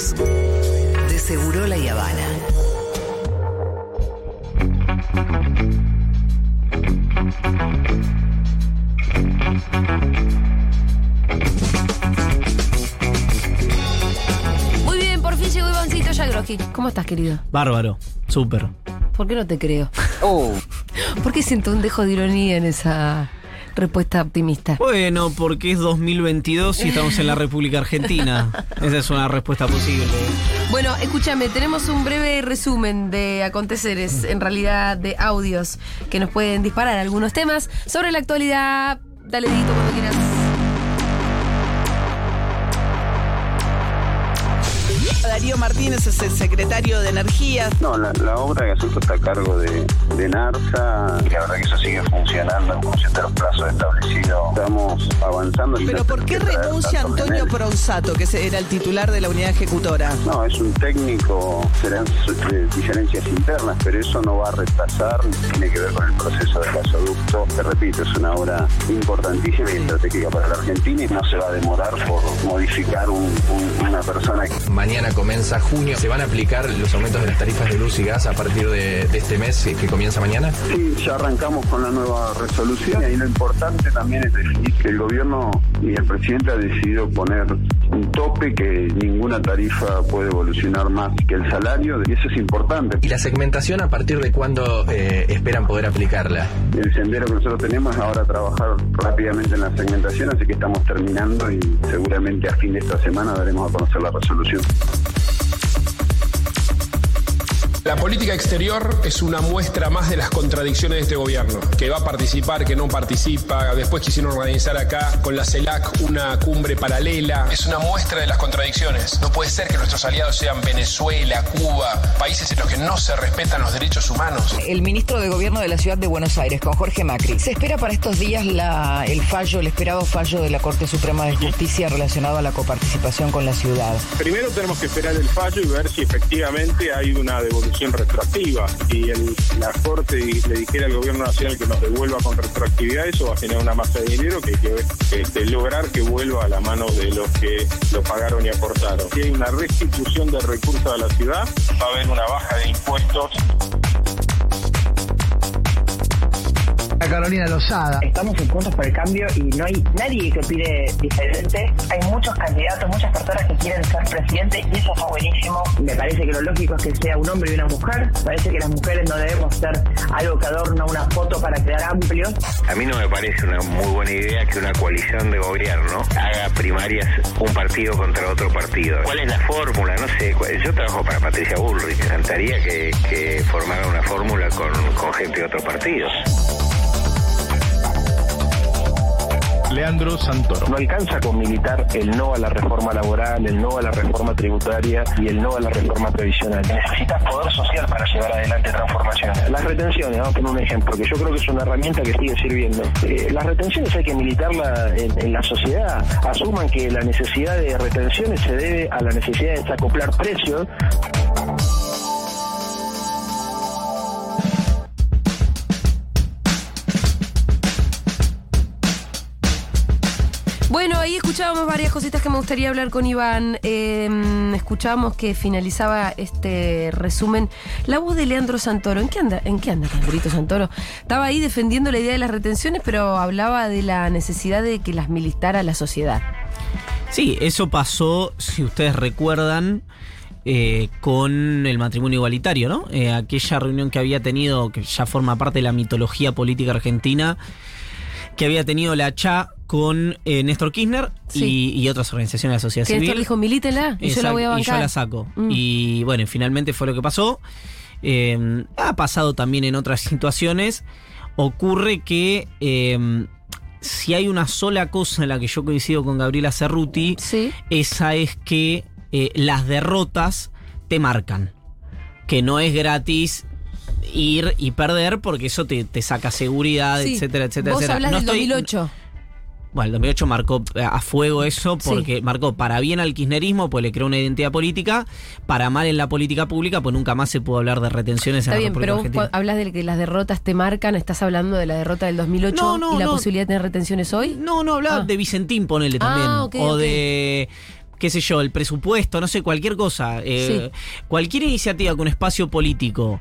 De Seguro La Habana. Muy bien, por fin llegó Ivancito Yagroski. ¿Cómo estás, querido? Bárbaro, súper. ¿Por qué no te creo? ¿Por qué siento un dejo de ironía en esa respuesta optimista? Bueno, porque es 2022 y estamos en la República Argentina. Esa es una respuesta posible. Bueno, escúchame, tenemos un breve resumen de aconteceres, en realidad de audios, que nos pueden disparar algunos temas sobre la actualidad. Dale, Dito, cuando quieras. Darío Martínez es el secretario de Energía. No, la, la obra de gasoducto está a cargo de, de NARSA. Y la verdad que eso sigue funcionando en función de los plazos establecidos. Estamos avanzando. Pero ¿por qué renuncia Antonio. Pronsato, que era el titular de la unidad ejecutora? No, es un técnico, serán eh, diferencias internas, pero eso no va a retrasar, tiene que ver con el proceso del gasoducto. Te repito, es una obra importantísima y estratégica para la Argentina y no se va a demorar por modificar un- un- una persona que Mañana comienza junio. ¿Se van a aplicar los aumentos de las tarifas de luz y gas a partir de, de este mes que comienza mañana? Sí, ya arrancamos con la nueva resolución y lo importante también es definir que el gobierno y el presidente ha decidido poner un tope que ninguna tarifa puede evolucionar más que el salario y eso es importante. ¿Y la segmentación a partir de cuándo eh, esperan poder aplicarla? El sendero que nosotros tenemos es ahora trabajar rápidamente en la segmentación, así que estamos terminando y seguramente a fin de esta semana daremos a conocer la resolución. La política exterior es una muestra más de las contradicciones de este gobierno, que va a participar, que no participa, después quisieron organizar acá con la CELAC una cumbre paralela. Es una muestra de las contradicciones. No puede ser que nuestros aliados sean Venezuela, Cuba, países en los que no se respetan los derechos humanos. El ministro de Gobierno de la Ciudad de Buenos Aires, con Jorge Macri. Se espera para estos días la- el fallo, el esperado fallo de la Corte Suprema de Justicia relacionado a la coparticipación con la ciudad. Primero tenemos que esperar el fallo y ver si efectivamente hay una devolución retroactiva. Si el- la Corte le dijera al Gobierno Nacional que nos devuelva con retroactividad, eso va a generar una masa de dinero que hay que este, lograr que vuelva a la mano de los que lo pagaron y aportaron. Si hay una restitución de recursos a la ciudad, va a haber una baja de impuestos Carolina Lozada. Estamos en Juntos por el Cambio y no hay nadie que opine diferente. Hay muchos candidatos, muchas personas que quieren ser presidente y eso fue buenísimo. Me parece que lo lógico es que sea un hombre y una mujer. Parece que las mujeres no debemos ser algo que adorna una foto para quedar amplios. A mí no me parece una muy buena idea que una coalición de gobierno haga primarias un partido contra otro partido. ¿Cuál es la fórmula? No sé. Yo trabajo para Patricia Bullrich. Me encantaría que, que formara una fórmula con, con gente de otro partido. Leandro Santoro. No alcanza con militar el no a la reforma laboral, el no a la reforma tributaria y el no a la reforma previsional. Necesitas poder social para llevar adelante transformaciones. Las retenciones, vamos a poner un ejemplo, que yo creo que es una herramienta que sigue sirviendo. Eh, las retenciones hay que militarla en, en la sociedad. Asuman que la necesidad de retenciones se debe a la necesidad de desacoplar precios Bueno, ahí escuchábamos varias cositas que me gustaría hablar con Iván. Eh, escuchábamos que finalizaba este resumen la voz de Leandro Santoro. ¿En qué anda, en qué anda Santoro? Estaba ahí defendiendo la idea de las retenciones, pero hablaba de la necesidad de que las militara la sociedad. Sí, eso pasó, si ustedes recuerdan, eh, con el matrimonio igualitario, ¿no? Eh, aquella reunión que había tenido, que ya forma parte de la mitología política argentina, que había tenido la CHA con eh, Néstor Kirchner Sí. y, y otras organizaciones de la sociedad Que civil. Néstor dijo, milítela y yo la voy a y yo la saco. Mm. Y bueno, finalmente fue lo que pasó. Eh, ha pasado también en otras situaciones. Ocurre que eh, si hay una sola cosa en la que yo coincido con Gabriela Cerruti, Sí. esa es que eh, las derrotas te marcan. Que no es gratis ir y perder porque eso te, te saca seguridad, Sí. etcétera, etcétera, Vos etcétera. hablas No del estoy- 2008. Bueno, el 2008 marcó eh, a fuego eso Sí. porque marcó para bien al kirchnerismo, pues le creó una identidad política, para mal en la política pública, pues nunca más se pudo hablar de retenciones Está en la bien, República pero vos hablas de que las derrotas te marcan, estás hablando de la derrota del 2008 No, no, y la no. posibilidad de tener retenciones hoy. No, no, hablaba Ah. de Vicentín, ponele Ah, también. o de qué sé yo, el presupuesto, no sé, cualquier cosa, eh, cualquier iniciativa con espacio político,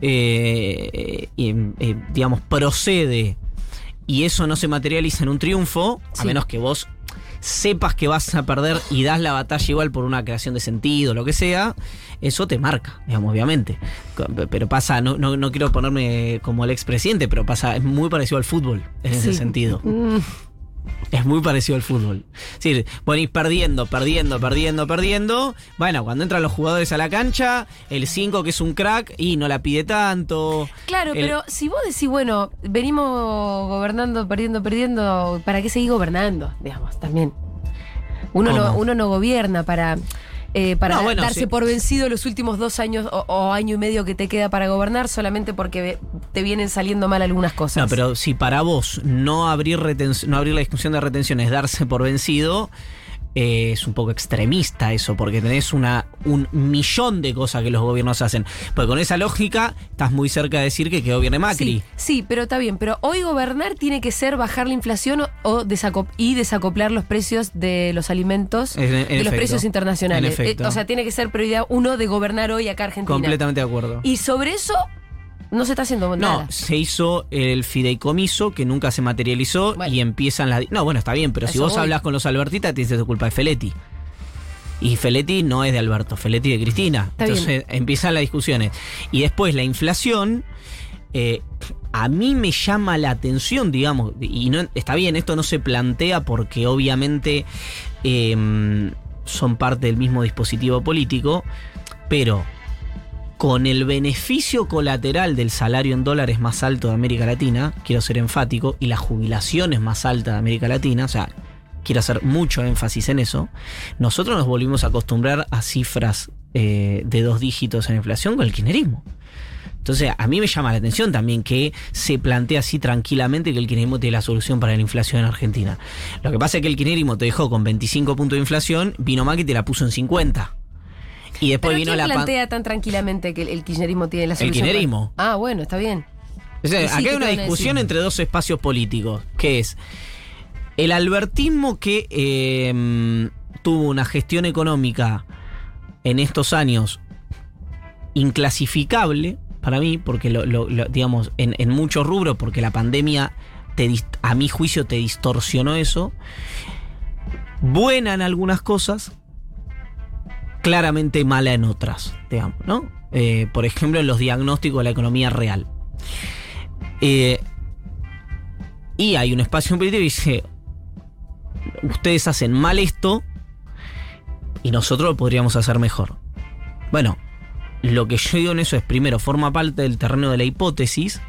eh, y, eh, digamos, procede y eso no se materializa en un triunfo, a menos que vos sepas que vas a perder y das la batalla igual por una creación de sentido, lo que sea, eso te marca, digamos, obviamente. Pero pasa, no, no, no quiero ponerme como el expresidente, pero pasa, es muy parecido al fútbol en ese sentido. Mm, Es muy parecido al fútbol. Es decir, venís perdiendo, perdiendo, perdiendo, perdiendo. Bueno, cuando entran los jugadores a la cancha, el 5 que es un crack y no la pide tanto. Claro, El- pero si vos decís, bueno, venimos gobernando, perdiendo, perdiendo, ¿para qué seguir gobernando? Digamos, también. Uno, no, uno no gobierna para, eh, para No, bueno, darse sí. por vencido los últimos dos años o, o año y medio que te queda para gobernar solamente porque te vienen saliendo mal algunas cosas. No, pero si para vos no abrir, reten- no abrir la discusión de retención es darse por vencido, eh, es un poco extremista eso, porque tenés una, un millón de cosas que los gobiernos hacen. Porque con esa lógica estás muy cerca de decir que que gobierne Macri. Sí, sí, pero está bien. Pero hoy gobernar tiene que ser bajar la inflación o, o desacop- y desacoplar los precios de los alimentos En- en de efecto. los precios internacionales. En efecto. Eh, o sea, tiene que ser prioridad uno de gobernar hoy acá Argentina. Completamente de acuerdo. Y sobre eso no se está haciendo nada. No, se hizo el fideicomiso que nunca se materializó Bueno. y empiezan las. No, bueno, está bien, pero si vos voy. hablas con los Albertitas, tienes tu culpa de Feletti. Y Feletti no es de Alberto, Feletti de Cristina. Está Entonces empiezan las discusiones. Y después la inflación. eh, a mí me llama la atención, digamos, y no está bien, esto no se plantea porque obviamente eh, son parte del mismo dispositivo político, pero con el beneficio colateral del salario en dólares más alto de América Latina, quiero ser enfático, y las jubilaciones más altas de América Latina, o sea, quiero hacer mucho énfasis en eso, nosotros nos volvimos a acostumbrar a cifras eh, de dos dígitos en inflación con el kirchnerismo. Entonces, a mí me llama la atención también que se plantea así tranquilamente que el kirchnerismo tiene la solución para la inflación en Argentina. Lo que pasa es que el kirchnerismo te dejó con 25 puntos de inflación, vino Macri y te la puso en 50. Y después Pero vino ¿quién la plantea tan tranquilamente que el, el kirchnerismo tiene la El solución? kirchnerismo. Ah, bueno, está bien. O sea, Y sí, acá ¿qué hay una discusión entre dos espacios políticos, que es el albertismo que eh, tuvo una gestión económica en estos años inclasificable para mí, porque lo, lo- lo- digamos, en, en muchos rubros, porque la pandemia te a mi juicio te distorsionó eso. Buena en algunas cosas, claramente mala en otras, digamos, ¿no? Eh, por ejemplo, en los diagnósticos de la economía real. Eh, y hay un espacio político que dice, ustedes hacen mal esto y nosotros lo podríamos hacer mejor. Bueno, lo que yo digo en eso es, primero, forma parte del terreno de la hipótesis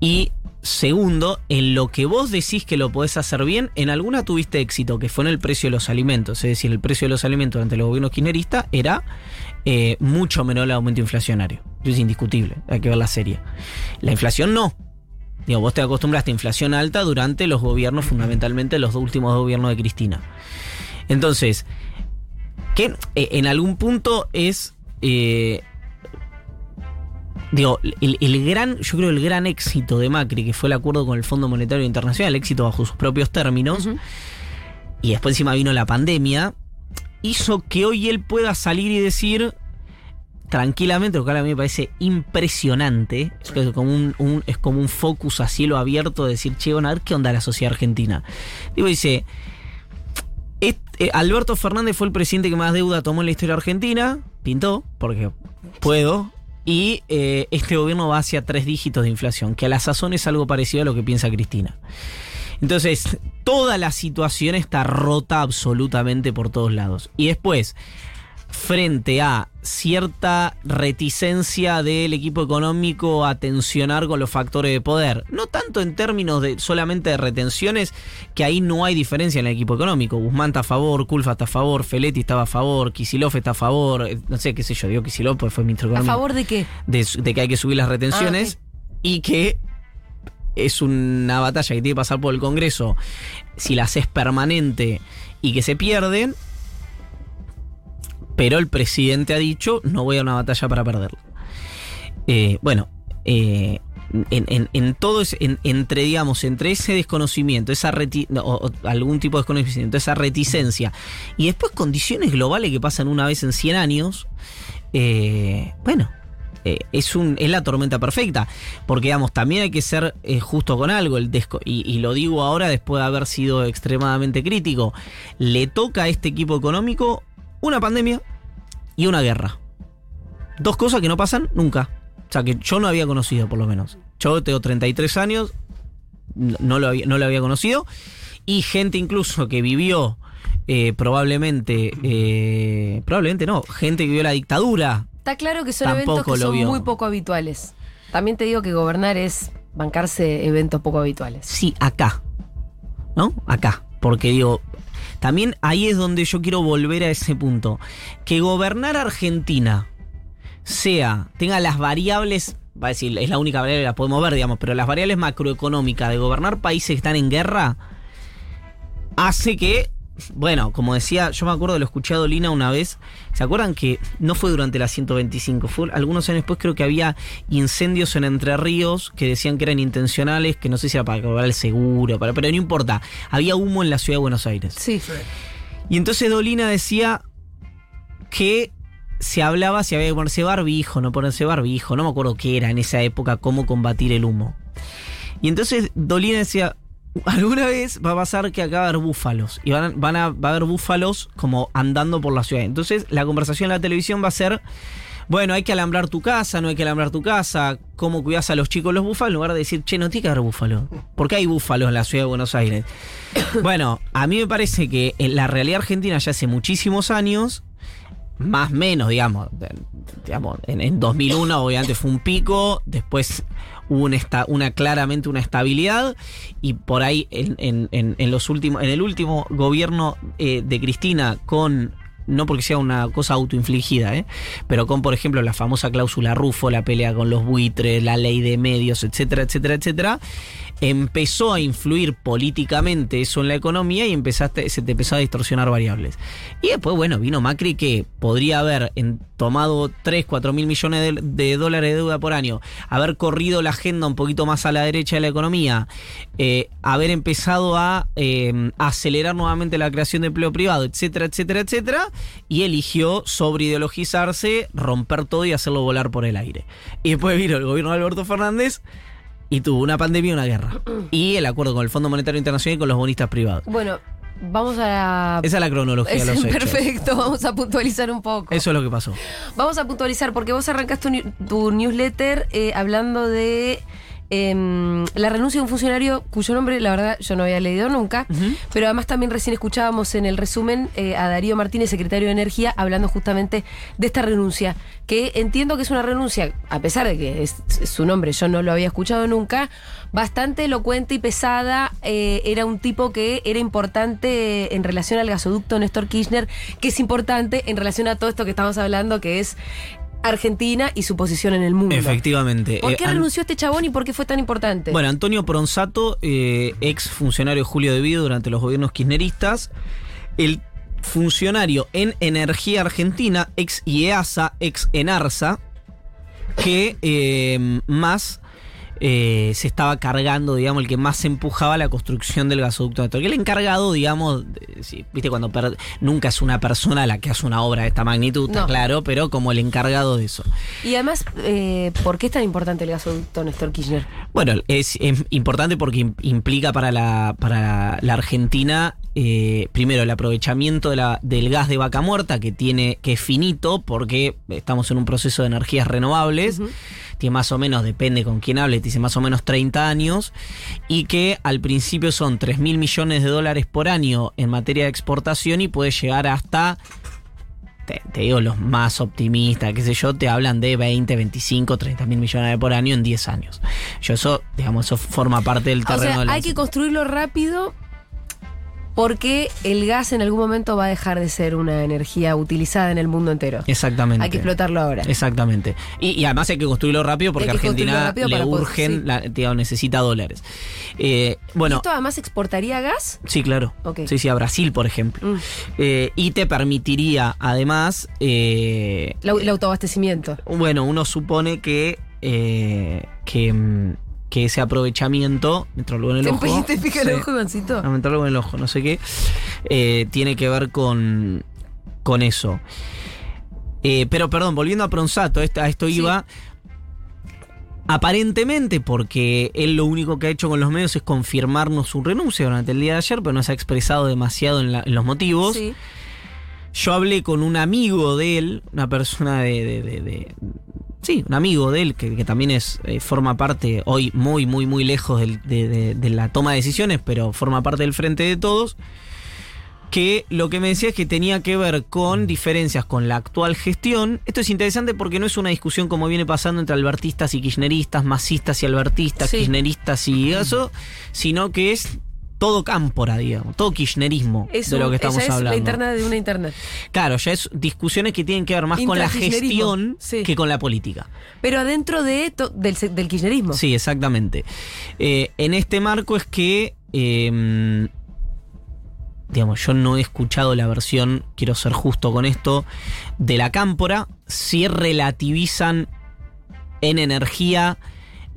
y segundo, en lo que vos decís que lo podés hacer bien, en alguna tuviste éxito, que fue en el precio de los alimentos. Es decir, el precio de los alimentos durante los gobiernos kirchneristas era eh, mucho menor al aumento inflacionario. Eso es indiscutible, hay que ver la serie. La inflación no. Vos te acostumbraste a inflación alta durante los gobiernos, fundamentalmente los dos últimos gobiernos de Cristina. Entonces, que eh, en algún punto es. eh, digo, el, el gran, yo creo el gran éxito de Macri, que fue el acuerdo con el Fondo Monetario Internacional, el éxito bajo sus propios términos, y después encima vino la pandemia, hizo que hoy él pueda salir y decir tranquilamente, lo cual a mí me parece impresionante, es como un, un- es como un focus a cielo abierto de decir, che, bueno, a ver qué onda la sociedad argentina. Digo, dice, "Est- eh, Alberto Fernández fue el presidente que más deuda tomó en la historia argentina, pintó, porque puedo, y eh, este gobierno va hacia tres dígitos de inflación, que a la sazón es algo parecido a lo que piensa Cristina. Entonces, toda la situación está rota absolutamente por todos lados. Y después, frente a cierta reticencia del equipo económico a tensionar con los factores de poder, no tanto en términos de solamente de retenciones, que ahí no hay diferencia en el equipo económico. Guzmán está a favor, Culfa está a favor, Feletti estaba a favor, Kisilov está a favor, eh, no sé qué sé yo, digo Kisilov porque fue ministro ¿A económico favor de qué? de, de que hay que subir las retenciones y que es una batalla que tiene que pasar por el Congreso si la haces permanente y que se pierden. Pero el presidente ha dicho, no voy a una batalla para perderla. Eh, bueno, eh, en, todo en- entre, digamos, entre ese desconocimiento, esa reti- o, algún tipo de desconocimiento, esa reticencia, y después condiciones globales que pasan una vez en 100 años, eh, bueno, es, un, es la tormenta perfecta. Porque, digamos, también hay que ser justo con algo. El desco- y lo digo ahora después de haber sido extremadamente crítico. Le toca a este equipo económico una pandemia y una guerra. Dos cosas que no pasan nunca. O sea, que yo no había conocido, por lo menos. Yo tengo 33 años, no, lo, había, no lo había conocido. Y gente incluso que vivió eh, probablemente, eh, probablemente no, gente que vivió la dictadura. Está claro que son eventos que lo son vio. muy poco habituales. También te digo que gobernar es bancarse eventos poco habituales. Sí, acá. ¿No? Acá. Porque digo, también ahí es donde yo quiero volver a ese punto. Que gobernar Argentina sea, tenga las variables, va a decir, es la única variable que la podemos ver, digamos, pero las variables macroeconómicas de gobernar países que están en guerra, hace que, bueno, como decía, yo me acuerdo, lo escuché a Dolina una vez, ¿se acuerdan que no fue durante la 125? Fue algunos años después creo que había incendios en Entre Ríos que decían que eran intencionales, que no sé si era para cobrar el seguro, para, pero no importa, había humo en la ciudad de Buenos Aires. Sí. Y entonces Dolina decía que se hablaba si había que ponerse barbijo, no ponerse barbijo, no me acuerdo qué era en esa época, cómo combatir el humo. Y entonces Dolina decía, alguna vez va a pasar que acá va a haber búfalos, y van a, van a, va a haber búfalos como andando por la ciudad. Entonces la conversación en la televisión va a ser, bueno, hay que alambrar tu casa, no hay que alambrar tu casa, cómo cuidas a los chicos los búfalos, en lugar de decir, che, no tiene que haber búfalos. ¿Por qué hay búfalos en la ciudad de Buenos Aires? Bueno, a mí me parece que en la realidad argentina ya hace muchísimos años, más o menos, digamos, digamos en, en 2001 obviamente fue un pico, después hubo una, claramente una estabilidad y por ahí en los últimos, en el último gobierno eh, de Cristina con no porque sea una cosa autoinfligida, ¿eh? pero con, por ejemplo, la famosa cláusula Rufo, la pelea con los buitres, la ley de medios, etcétera, etcétera, etcétera, empezó a influir políticamente eso en la economía y empezaste, se te empezó a distorsionar variables. Y después, bueno, vino Macri que podría haber en- tomado 3, 4 mil millones de, dólares de deuda por año, haber corrido la agenda un poquito más a la derecha de la economía, eh, haber empezado a eh, acelerar nuevamente la creación de empleo privado, etcétera, etcétera, etcétera, y eligió sobreideologizarse, romper todo y hacerlo volar por el aire. Y después vino el gobierno de Alberto Fernández y tuvo una pandemia y una guerra. Y el acuerdo con el Fondo Monetario Internacional y con los bonistas privados. Bueno, vamos a... Esa es la cronología de Es hechos. perfecto, vamos a puntualizar un poco. Eso es lo que pasó. Vamos a puntualizar porque vos arrancas tu, ni- tu newsletter eh, hablando de em, la renuncia de un funcionario cuyo nombre, la verdad, yo no había leído nunca. Pero además también recién escuchábamos en el resumen eh, a Darío Martínez, secretario de Energía, hablando justamente de esta renuncia. Que entiendo que es una renuncia, a pesar de que es, es su nombre, yo no lo había escuchado nunca, bastante elocuente y pesada. Eh, era un tipo que era importante en relación al gasoducto Néstor Kirchner, que es importante en relación a todo esto que estamos hablando, que es Argentina y su posición en el mundo. Efectivamente. ¿Por Eh, qué an- renunció este chabón y por qué fue tan importante? Bueno, Antonio Pronsato, eh, ex funcionario de Julio de Vido durante los gobiernos kirchneristas, el funcionario en Energía Argentina, ex IEASA, ex ENARSA, que eh, más eh, se estaba cargando, digamos, el que más empujaba la construcción del gasoducto Néstor. Que el encargado, digamos, de- viste, cuando per- nunca es una persona la que hace una obra de esta magnitud, No. claro, pero como el encargado de eso. Y además, eh, ¿por qué es tan importante el gasoducto Néstor Kirchner? Bueno, es, es importante porque im- implica para la, para la Argentina, eh, primero, el aprovechamiento de la- del gas de vaca muerta, que tiene, que es finito, porque estamos en un proceso de energías renovables. Tiene más o menos, depende con quién hable, dice más o menos 30 años. Y que al principio son 3 mil millones de dólares por año en materia de exportación y puede llegar hasta te, te digo, los más optimistas, qué sé yo, te hablan de 20, 25, 30 mil millones por año en 10 años. Yo eso, digamos, eso forma parte del O terreno sea, del hay que construirlo rápido porque el gas en algún momento va a dejar de ser una energía utilizada en el mundo entero. Exactamente. Hay que explotarlo ahora. Exactamente. Y, y además hay que construirlo rápido porque Argentina rápido le poder- urgen, sí. la- digamos, necesita dólares. Eh, bueno, ¿Esto además exportaría gas? sí, claro. Sí, sí, a Brasil, por ejemplo. Mm. Eh, y te permitiría, además, eh, La- el autoabastecimiento. Bueno, uno supone que que, mm, que ese aprovechamiento, me entró algo en el ¿Te, ojo. te pica el ojo? No, me entró algo en el ojo, no sé qué. eh, tiene que ver con, con eso. Eh, pero perdón, volviendo a Pronsato, a esto, a esto iba. Aparentemente, porque él lo único que ha hecho con los medios es confirmarnos su renuncia durante el día de ayer, pero no se ha expresado demasiado en, la- en los motivos. Sí. Yo hablé con un amigo de él, una persona de. de- de- de- sí, un amigo de él, que, que también es eh, forma parte, hoy muy, muy, muy lejos del- de, la toma de decisiones, pero forma parte del frente de todos. Que lo que me decía es que tenía que ver con diferencias con la actual gestión. Esto es interesante porque no es una discusión como viene pasando entre albertistas y kirchneristas, masistas y albertistas, Sí. kirchneristas y eso, sino que es todo cámpora, digamos, todo kirchnerismo Es de lo que estamos es hablando. la interna de una internet. Claro, ya es discusiones que tienen que ver más con la gestión sí. que con la política. Pero adentro de del, del kirchnerismo. Sí, exactamente. Eh, en este marco es que, eh, digamos, yo no he escuchado la versión, quiero ser justo con esto, de la cámpora, si relativizan en energía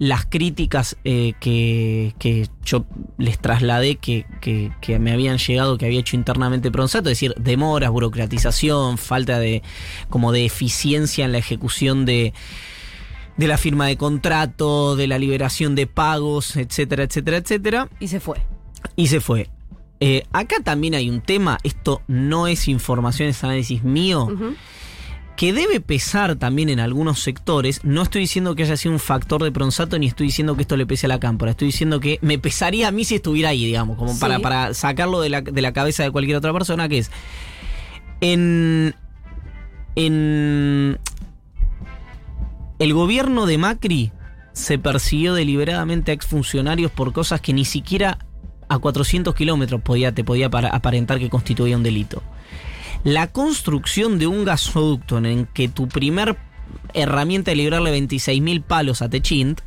las críticas eh, que, que yo les trasladé que, que- que me habían llegado, que había hecho internamente Pronsato, es decir, demoras, burocratización, falta de como de eficiencia en la ejecución de, de la firma de contrato, de la liberación de pagos, etcétera, etcétera, etcétera. Y se fue. Y se fue. Eh, acá también hay un tema, esto no es información, es análisis mío. Que debe pesar también en algunos sectores. No estoy diciendo que haya sido un factor de Pronsato, ni estoy diciendo que esto le pese a la cámpora. Estoy diciendo que me pesaría a mí si estuviera ahí, digamos, como Sí. para, para sacarlo de la, de la cabeza de cualquier otra persona, que es en, en el gobierno de Macri se persiguió deliberadamente a exfuncionarios por cosas que ni siquiera a 400 kilómetros podía, te podía aparentar que constituía un delito. La construcción de un gasoducto en el que tu primer herramienta es librarle 26.000 palos a Techint,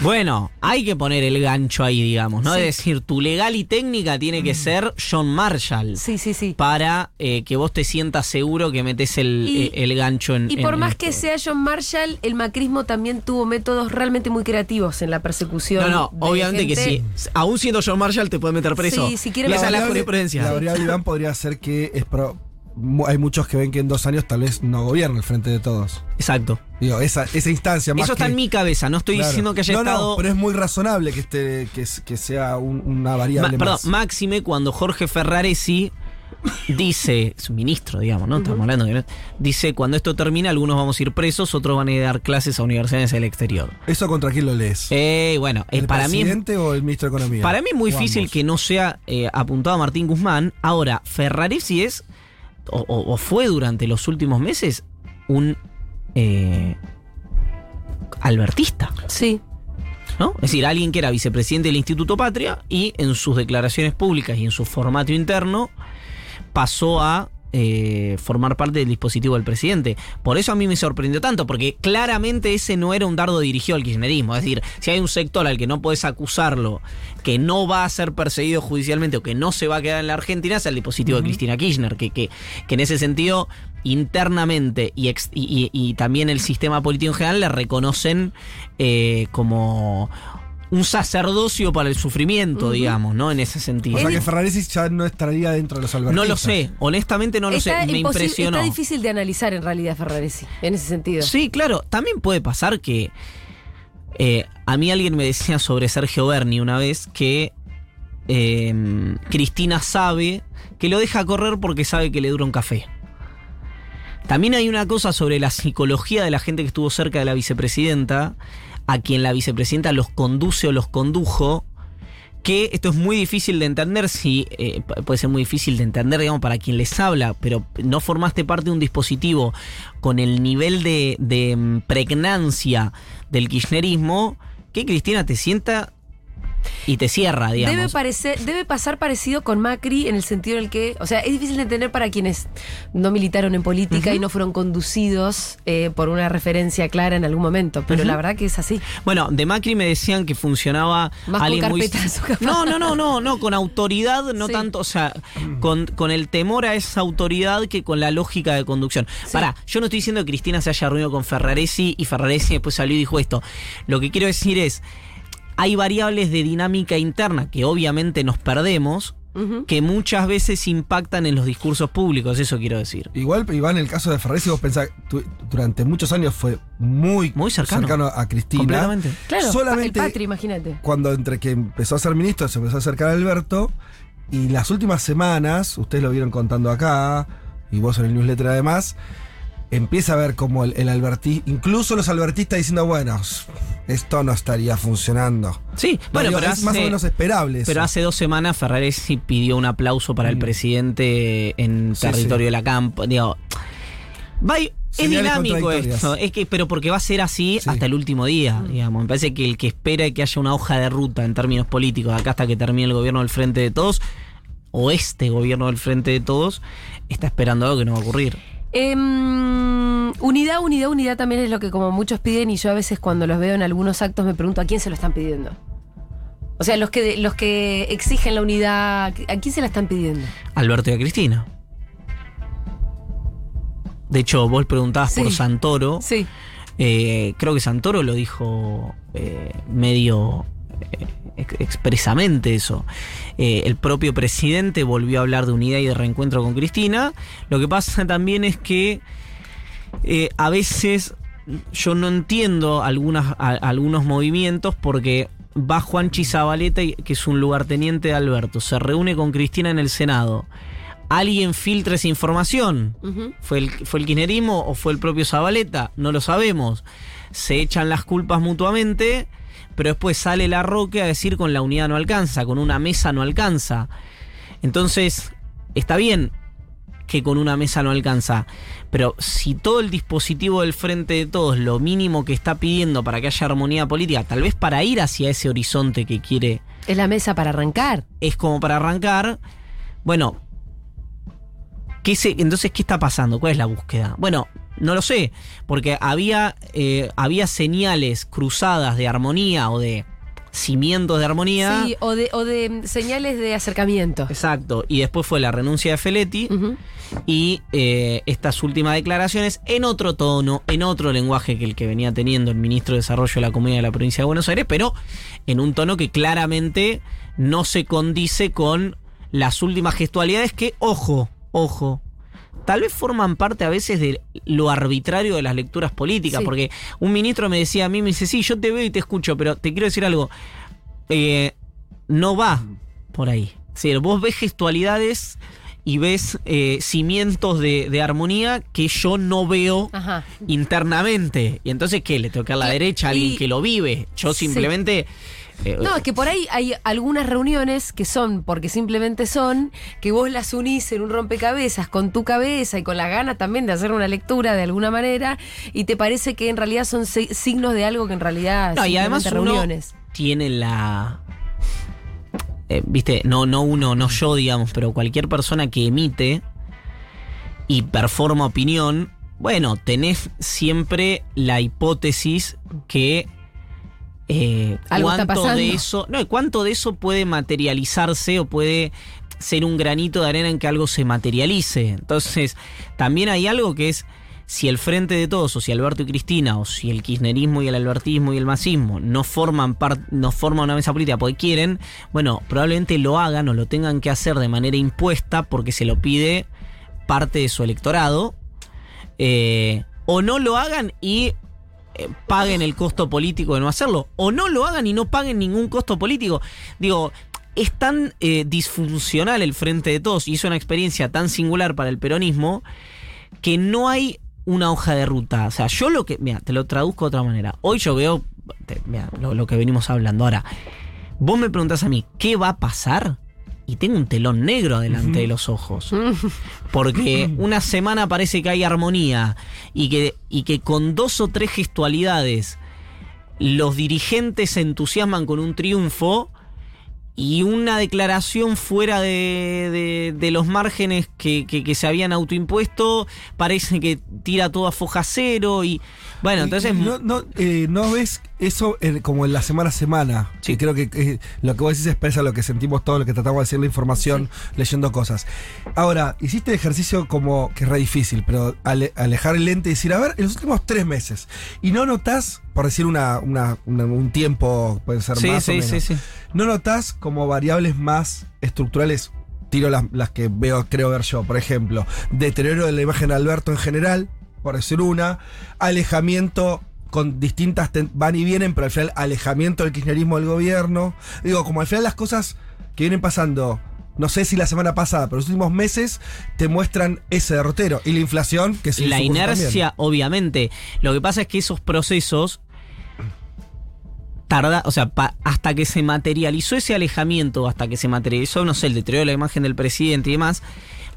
bueno, hay que poner el gancho ahí, digamos, ¿no? Sí. Es decir, tu legal y técnica tiene que ser John Marshall Sí, sí, sí. para eh, que vos te sientas seguro que metes el, Y- eh, el gancho en Y por en más esto. que sea John Marshall, el macrismo también tuvo métodos realmente muy creativos en la persecución. No, no, de obviamente que sí. Aún siendo John Marshall te puede meter preso. Sí, si quiere Y esa es la variable- jurisprudencia. La variable, Iván, podría ser que es pro- hay muchos que ven que en dos años tal vez no gobierna el frente de todos. Exacto. Digo, esa, esa instancia más Eso está que- en mi cabeza, no estoy Claro. diciendo que haya no, estado. No, pero es muy razonable que, esté, que, que sea un- una variable Ma- perdón, más. máxime cuando Jorge Ferraresi dice, su ministro, digamos, ¿no? Estamos hablando de. Dice: cuando esto termine, algunos vamos a ir presos, otros van a ir a dar clases a universidades del exterior. ¿Eso contra quién lo lees? Eh, bueno, eh, ¿El para mí es presidente o el ministro de Economía? Para mí es muy difícil ambos. que no sea eh, apuntado a Martín Guzmán. Ahora, Ferraresi es, o, fue durante los últimos meses, un eh, albertista. Sí. ¿no? Es decir, alguien que era vicepresidente del Instituto Patria y en sus declaraciones públicas y en su formato interno pasó a eh, formar parte del dispositivo del presidente. Por eso a mí me sorprendió tanto, porque claramente ese no era un dardo dirigido al kirchnerismo. Es decir, si hay un sector al que no puedes acusarlo, que no va a ser perseguido judicialmente o que no se va a quedar en la Argentina, es el dispositivo de Cristina Kirchner, que, que, que en ese sentido internamente y, ex- y- y- y también el sistema político en general le reconocen eh, como un sacerdocio para el sufrimiento, digamos, ¿no? En ese sentido. O sea que Ferraresi ya no estaría dentro de los albertistas. No lo sé, honestamente no lo está, sé, me impresionó. está difícil de analizar en realidad Ferraresi, en ese sentido. Sí, claro, también puede pasar que eh, a mí alguien me decía sobre Sergio Berni una vez que eh, Cristina sabe que lo deja correr porque sabe que le dura un café. También hay una cosa sobre la psicología de la gente que estuvo cerca de la vicepresidenta, a quien la vicepresidenta los conduce o los condujo, que esto es muy difícil de entender, si eh, pu- puede ser muy difícil de entender, digamos, para quien les habla, pero no formaste parte de un dispositivo con el nivel de, de, mm, pregnancia del kirchnerismo, que Cristina te sienta y te cierra, digamos. Debe, parecer, debe pasar parecido con Macri en el sentido en el que, o sea, es difícil de entender para quienes no militaron en política y no fueron conducidos eh, por una referencia clara en algún momento, pero la verdad que es así. Bueno, de Macri me decían que funcionaba Más con alguien muy. carpetazo, capaz. No, no, no, no, no, con autoridad, no Sí. tanto, o sea, con, con el temor a esa autoridad que con la lógica de conducción. Pará, yo no estoy diciendo que Cristina se haya reunido con Ferraresi y Ferraresi después salió y dijo esto. Lo que quiero decir es, hay variables de dinámica interna que obviamente nos perdemos. Que muchas veces impactan en los discursos públicos, eso quiero decir. Igual, Iván, en el caso de Ferrari, si vos pensás, durante muchos años fue muy, Muy cercano. a Cristina. Completamente. Claro, Solamente el Patri, imagínate. cuando entre que empezó a ser ministro se empezó a acercar a Alberto y las últimas semanas, ustedes lo vieron contando acá y vos en el newsletter además, empieza a ver como el, el alberti, incluso los albertistas diciendo, bueno, esto no estaría funcionando. Sí, bueno, Digo, pero es más o hace- menos esperable. Pero eso. hace dos semanas Ferraresi pidió un aplauso para el Mm. presidente en Sí, territorio sí. de la campo. Digo, es dinámico esto, es que, pero porque va a ser así Sí. hasta el último día, digamos. Me parece que el que espera que haya una hoja de ruta en términos políticos, acá hasta que termine el gobierno del Frente de Todos, o este gobierno del Frente de Todos, está esperando algo que no va a ocurrir. Em, unidad, unidad, unidad también es lo que como muchos piden y yo a veces cuando los veo en algunos actos me pregunto a quién se lo están pidiendo. O sea, los que, los que exigen la unidad, ¿a quién se la están pidiendo? Alberto y a Cristina. De hecho, vos preguntabas por. Santoro. Sí. Eh, creo que Santoro lo dijo eh, medio expresamente eso. Eh, el propio presidente volvió a hablar de unidad y de reencuentro con Cristina. Lo que pasa también es que eh, a veces yo no entiendo algunas, a- algunos movimientos porque va Juanchi Zabaleta, y- que es un lugarteniente de Alberto, se reúne con Cristina en el Senado. Alguien filtra esa información. ¿Fue el, ¿Fue el kirchnerismo o fue el propio Zabaleta? No lo sabemos. Se echan las culpas mutuamente, pero después sale la Roque a decir con la unidad no alcanza, con una mesa no alcanza. Entonces, está bien que con una mesa no alcanza, pero si todo el dispositivo del frente de todos, lo mínimo que está pidiendo para que haya armonía política, tal vez para ir hacia ese horizonte que quiere Es la mesa para arrancar. es como para arrancar. Bueno, ¿qué se, entonces, ¿qué está pasando? ¿Cuál es la búsqueda? Bueno, no lo sé, porque había, eh, había señales cruzadas de armonía o de cimientos de armonía. Sí, o de, o de señales de acercamiento. Exacto, y después fue la renuncia de Feletti y eh, estas últimas declaraciones en otro tono, en otro lenguaje que el que venía teniendo el ministro de Desarrollo de la Comunidad de la Provincia de Buenos Aires, pero en un tono que claramente no se condice con las últimas gestualidades que, ojo, ojo, tal vez forman parte a veces de lo arbitrario de las lecturas políticas, Sí. porque un ministro me decía a mí, me dice, sí, yo te veo y te escucho, pero te quiero decir algo, eh, no va por ahí. Decir, vos ves gestualidades y ves eh, cimientos de, de armonía que yo no veo Ajá. internamente. Y entonces, ¿qué? ¿Le dar a la Y- derecha a alguien y- que lo vive? Yo Sí. Eh, No, es que por ahí hay algunas reuniones que son, porque simplemente son, que vos las unís en un rompecabezas con tu cabeza y con la gana también de hacer una lectura de alguna manera, y te parece que en realidad son si- signos de algo que en realidad No, y además simplemente uno reuniones. tiene la... eh, Viste, no, no uno, no yo, digamos, pero cualquier persona que emite y performa opinión, bueno, tenés siempre la hipótesis que eh, Algo está cuánto pasando. de eso, no, cuánto de eso puede materializarse o puede ser un granito de arena en que algo se materialice. Entonces, también hay algo que es si el frente de todos, o si Alberto y Cristina, o si el kirchnerismo y el albertismo y el masismo no forman parte, no forman una mesa política porque quieren, bueno, probablemente lo hagan o lo tengan que hacer de manera impuesta porque se lo pide parte de su electorado. eh, o no lo hagan y eh, paguen el costo político de no hacerlo. O no lo hagan y no paguen ningún costo político. Digo, es tan eh, disfuncional el frente de todos y es una experiencia tan singular para el peronismo que no hay una hoja de ruta. O sea, yo lo que. Mira, te lo traduzco de otra manera. Hoy yo veo. mira, lo, lo que venimos hablando. Ahora, vos me preguntás a mí, ¿qué va a pasar? Y tengo un telón negro delante de los ojos. Porque una semana parece que hay armonía y que, y que con dos o tres gestualidades los dirigentes se entusiasman con un triunfo y una declaración fuera de, de- de los márgenes que, que- que se habían autoimpuesto parece que tira todo a foja cero y bueno, entonces... no, no, eh, no ves eso en- como en la semana a semana. Sí. Y creo que eh, lo que vos decís expresa lo que sentimos todos, lo que tratamos de decir la información, leyendo cosas. Ahora, hiciste ejercicio como que es re difícil, pero ale- alejar el lente y decir, a ver, en los últimos tres meses. Y no notás, por decir una, una- una- un tiempo, puede ser Sí, más sí, o menos. sí, sí. no notás como variables más estructurales. Tiro las, las que veo, creo ver yo. Por ejemplo, deterioro de la imagen de Alberto en general, por decir una. Alejamiento con distintas. van y vienen, pero al final, alejamiento del kirchnerismo del gobierno. Digo, como al final las cosas que vienen pasando. No sé si la semana pasada, pero los últimos meses te muestran ese derrotero. Y la inflación, que sí. la inercia, obviamente. Lo que pasa es que esos procesos tarda, o sea, pa- hasta que se materializó ese alejamiento, hasta que se materializó, no sé, el deterioro de la imagen del presidente y demás,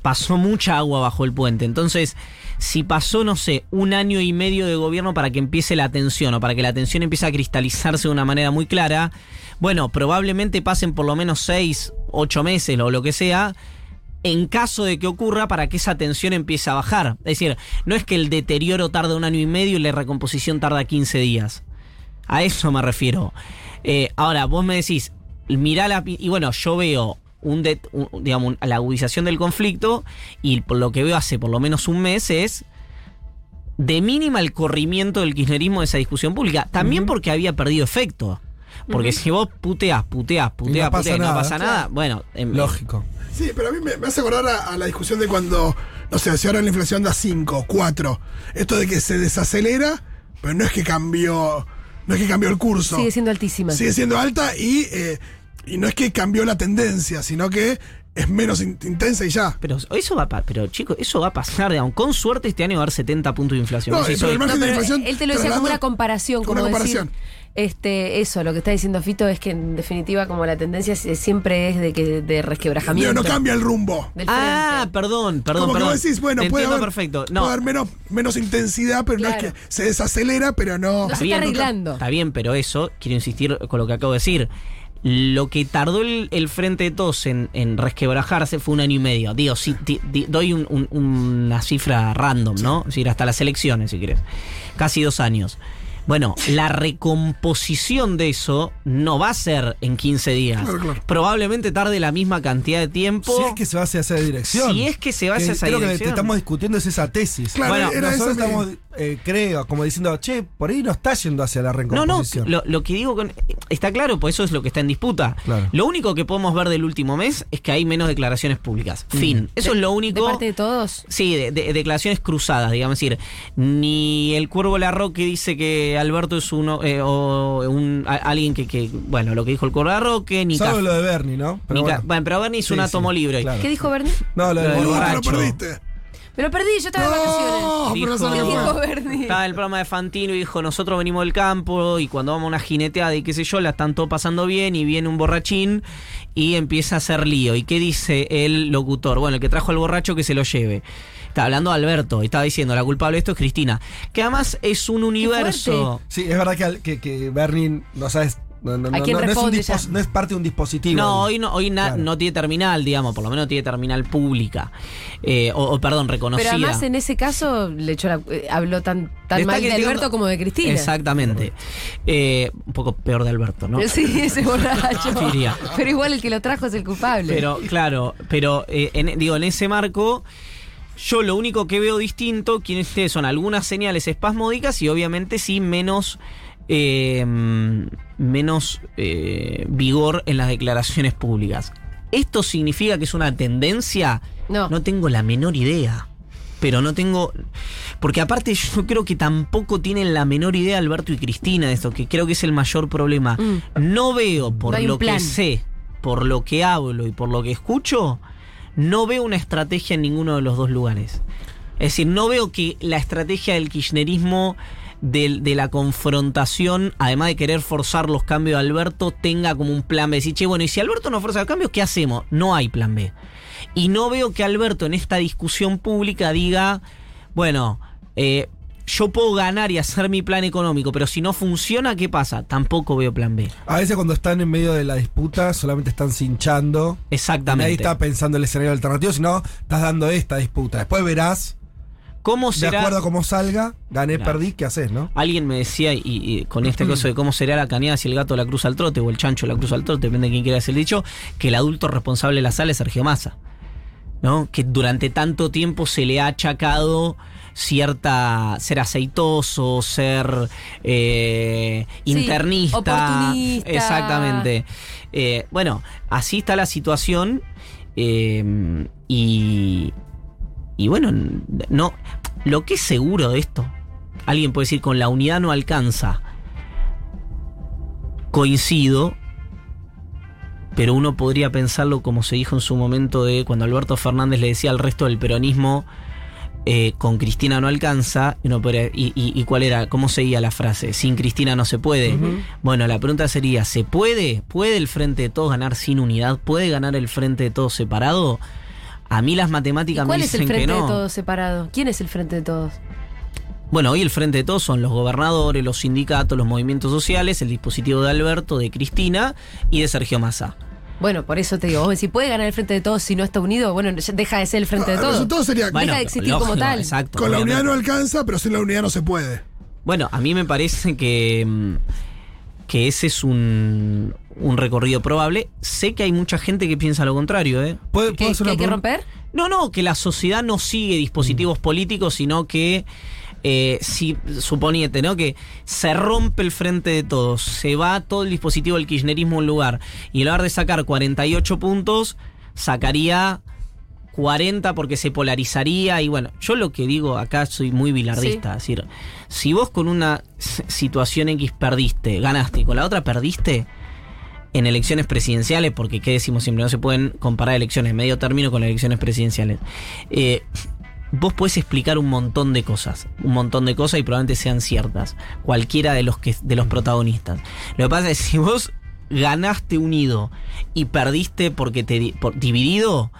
pasó mucha agua bajo el puente. Entonces, si pasó, no sé, un año y medio de gobierno para que empiece la tensión o para que la tensión empiece a cristalizarse de una manera muy clara, bueno, probablemente pasen por lo menos seis, ocho meses o lo que sea, en caso de que ocurra para que esa tensión empiece a bajar. Es decir, no es que el deterioro tarda un año y medio y la recomposición tarda 15 días. A eso me refiero. Eh, ahora, vos me decís, mirá la... Y bueno, yo veo un, un- digamos, la agudización del conflicto y por lo que veo hace por lo menos un mes es de mínima el corrimiento del kirchnerismo de esa discusión pública. También porque había perdido efecto. Porque si vos puteás, puteás, puteás, pasa puteás y no nada. pasa nada, bueno... em, Lógico. Sí, pero a mí me, me hace acordar a, a la discusión de cuando, no sé, si ahora la inflación da 5, 4. Esto de que se desacelera, pero no es que cambió, no es que cambió el curso. Sigue siendo altísima. Sigue siendo alta y, eh, y no es que cambió la tendencia, sino que es menos in- intensa y ya. Pero eso va a pero chicos, eso va a pasar, digamos, con suerte este año va a haber 70 puntos de inflación. No, pero el margen No, de inflación él te lo decía como una comparación, como una decir, comparación. este, eso, lo que está diciendo Fito es que en definitiva como la tendencia sie- siempre es de que de resquebrajamiento. no cambia el rumbo. Ah, perdón, perdón, Como que vos decís, bueno, puede haber, perfecto. puede No, haber menos, menos intensidad, pero no es que se desacelera, pero no. No se está no arreglando. Está bien, pero eso, quiero insistir con lo que acabo de decir. Lo que tardó el, el Frente de Todos en, en resquebrajarse fue un año y medio. Digo, si ti- di- doy un- un- una cifra random, ¿no? Es decir, hasta las elecciones, si querés. Casi dos años. Bueno, la recomposición de eso no va a ser en 15 días. Claro, claro. Probablemente tarde la misma cantidad de tiempo. Si es que se va hacia esa dirección. Si es que se va hacia esa creo que dirección. te estamos discutiendo es esa tesis. Claro, Bueno, era Nosotros eso. estamos, eh, creo, como diciendo, che, por ahí no está yendo hacia la No, no, recomposición. lo, lo que digo con, está claro, pues eso es lo que está en disputa. Claro. Lo único que podemos ver del último mes es que hay menos declaraciones públicas. Fin. Eso es lo único. De parte de todos. Sí, de, de- declaraciones cruzadas, digamos. Es decir, ni el Cuervo Larroque dice que Alberto es uno, eh, o un, a- alguien que, que, bueno, lo que dijo el Cuervo Larroque, ni Salvo lo de Bernie, ¿no? ni Pero bueno. bueno, pero Bernie hizo Sí, un sí, átomo libre. claro. ¿Qué dijo Bernie? No, lo de Lo del te lo borracho. perdiste. Me lo perdí, yo estaba de vacaciones. No, pero no Dijo- sabía ¿Qué qué dijo. Bernie? Estaba el programa de Fantino y dijo, nosotros venimos del campo y cuando vamos a una jineteada y qué sé yo, la están todo pasando bien y viene un borrachín y empieza a hacer lío. ¿Y qué dice el locutor? Bueno, el que trajo al borracho que se lo lleve. Está hablando Alberto y estaba diciendo, la culpable de esto es Cristina. Que además es un universo... Sí, es verdad que, que, que Bernie, no sabes. No, no, ¿A no, quién no, no es no es parte de un dispositivo. No, hoy no, hoy na- Claro. no tiene terminal, digamos, por lo menos tiene terminal pública. Eh, o, o, perdón, reconocida. Pero además en ese caso le echó la- eh, habló tan, tan mal de Alberto como de Cristina. Exactamente. Eh, un poco peor de Alberto, ¿no? Sí, ese borracho. Pero igual el que lo trajo es el culpable. Pero, claro, pero eh, en- digo, en ese marco, yo lo único que veo distinto, quienes ustedes son algunas señales espasmódicas y obviamente sí menos. eh, menos eh, vigor en las declaraciones públicas. ¿Esto significa que es una tendencia? No. No tengo la menor idea. Pero no tengo. Porque aparte, yo creo que tampoco tienen la menor idea Alberto y Cristina de esto, que creo que es el mayor problema. Mm. No veo, por No lo que sé, por lo que hablo y por lo que escucho, no veo una estrategia en ninguno de los dos lugares. Es decir, no veo que la estrategia del kirchnerismo de, la confrontación, además de querer forzar los cambios de Alberto, tenga como un plan B. Decir, che, bueno, y si Alberto no fuerza los cambios, ¿qué hacemos? No hay plan B. Y no veo que Alberto en esta discusión pública diga, bueno, eh, yo puedo ganar y hacer mi plan económico, pero si no funciona, ¿qué pasa? Tampoco veo plan B. A veces cuando están en medio de la disputa solamente están cinchando. Exactamente. Nadie está pensando el escenario alternativo, sino estás dando esta disputa. Después verás, ¿Cómo de será? acuerdo a cómo salga, gané, Claro. perdí, ¿qué haces, no? Alguien me decía, y, y con este caso de cómo sería la cañada si el gato la cruza al trote o el chancho la cruza al trote, depende de quién quiera hacer el dicho, que el adulto responsable de la sala es Sergio Massa. ¿No? Que durante tanto tiempo se le ha achacado cierta. ser aceitoso, ser eh, Sí, internista. oportunista. Exactamente. Eh, bueno, así está la situación. eh, y. Y bueno, no. Lo que es seguro de esto, alguien puede decir con la unidad no alcanza. Coincido, pero uno podría pensarlo como se dijo en su momento de cuando Alberto Fernández le decía al resto del peronismo eh, con Cristina no alcanza, y, uno podría- y, y- y cuál era, cómo seguía la frase, sin Cristina no se puede. Bueno, la pregunta sería, ¿se puede? ¿Puede el Frente de Todos ganar sin unidad? ¿Puede ganar el Frente de Todos separado? A mí las matemáticas me ¿Cuál es dicen el que frente no. de todos separado? ¿Quién es el frente de todos? Bueno, hoy el frente de todos son los gobernadores, los sindicatos, los movimientos sociales, el dispositivo de Alberto, de Cristina y de Sergio Massa. Bueno, por eso te digo, vos si puede ganar el frente de todos si no está unido, bueno, deja de ser el frente de El todos. resultado sería deja de existir como tal. Exacto. con la unidad no alcanza, pero sin la unidad no se puede. Bueno, a mí me parece que, mm, que ese es un, un recorrido probable. Sé que hay mucha gente que piensa lo contrario, ¿eh? ¿Puedo, ¿Que, que hay que romper? No, no, que la sociedad no sigue dispositivos políticos, sino que eh, si suponiete, ¿no? Que se rompe el frente de todos, se va todo el dispositivo del kirchnerismo a un lugar, y en lugar de sacar 48 puntos, sacaría 40 porque se polarizaría. Y bueno, yo lo que digo acá soy muy bilardista. Es decir, si vos con una situación X perdiste, ganaste, y con la otra perdiste, en elecciones presidenciales, porque qué decimos siempre, no se pueden comparar elecciones de medio término con elecciones presidenciales. Eh, vos podés explicar un montón de cosas, un montón de cosas y probablemente sean ciertas, cualquiera de los que de los protagonistas. Lo que pasa es si vos ganaste unido y perdiste porque te por, dividido,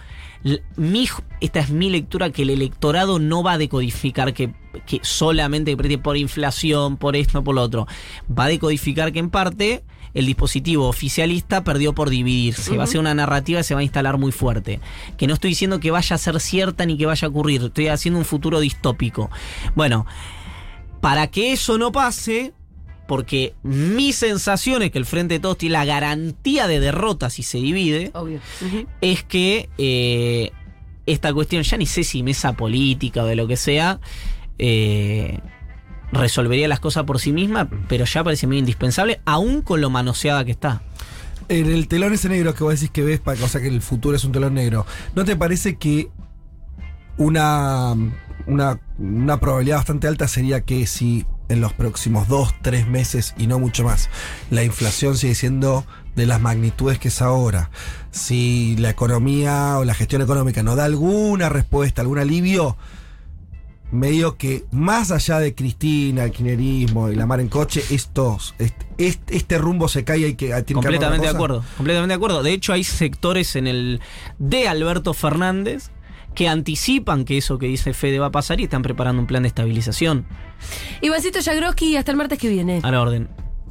mi, esta es mi lectura que el electorado no va a decodificar que, que solamente por inflación, por esto, por lo otro. Va a decodificar que en parte el dispositivo oficialista perdió por dividirse. Va a ser una narrativa que se va a instalar muy fuerte. Que no estoy diciendo que vaya a ser cierta ni que vaya a ocurrir. Estoy haciendo un futuro distópico. Bueno, para que eso no pase, porque mi sensación es que el Frente de Todos tiene la garantía de derrota si se divide, Obvio. Es que eh, esta cuestión, ya ni sé si mesa política o de lo que sea, eh, resolvería las cosas por sí misma, pero ya parece muy indispensable, aún con lo manoseada que está. En el telón ese negro que vos decís que ves, o sea que el futuro es un telón negro, ¿no te parece que una, una, una probabilidad bastante alta sería que si en los próximos dos, tres meses y no mucho más, la inflación sigue siendo de las magnitudes que es ahora, si la economía o la gestión económica no da alguna respuesta, algún alivio, medio que más allá de Cristina, el kirchnerismo y la mar en coche, estos, este, rumbo se cae y hay que tiene que Completamente de otra cosa. acuerdo, completamente de acuerdo. De hecho, hay sectores en el de Alberto Fernández que anticipan que eso que dice Fede va a pasar y están preparando un plan de estabilización Ivancito Jagroski, hasta el martes que viene. a la orden.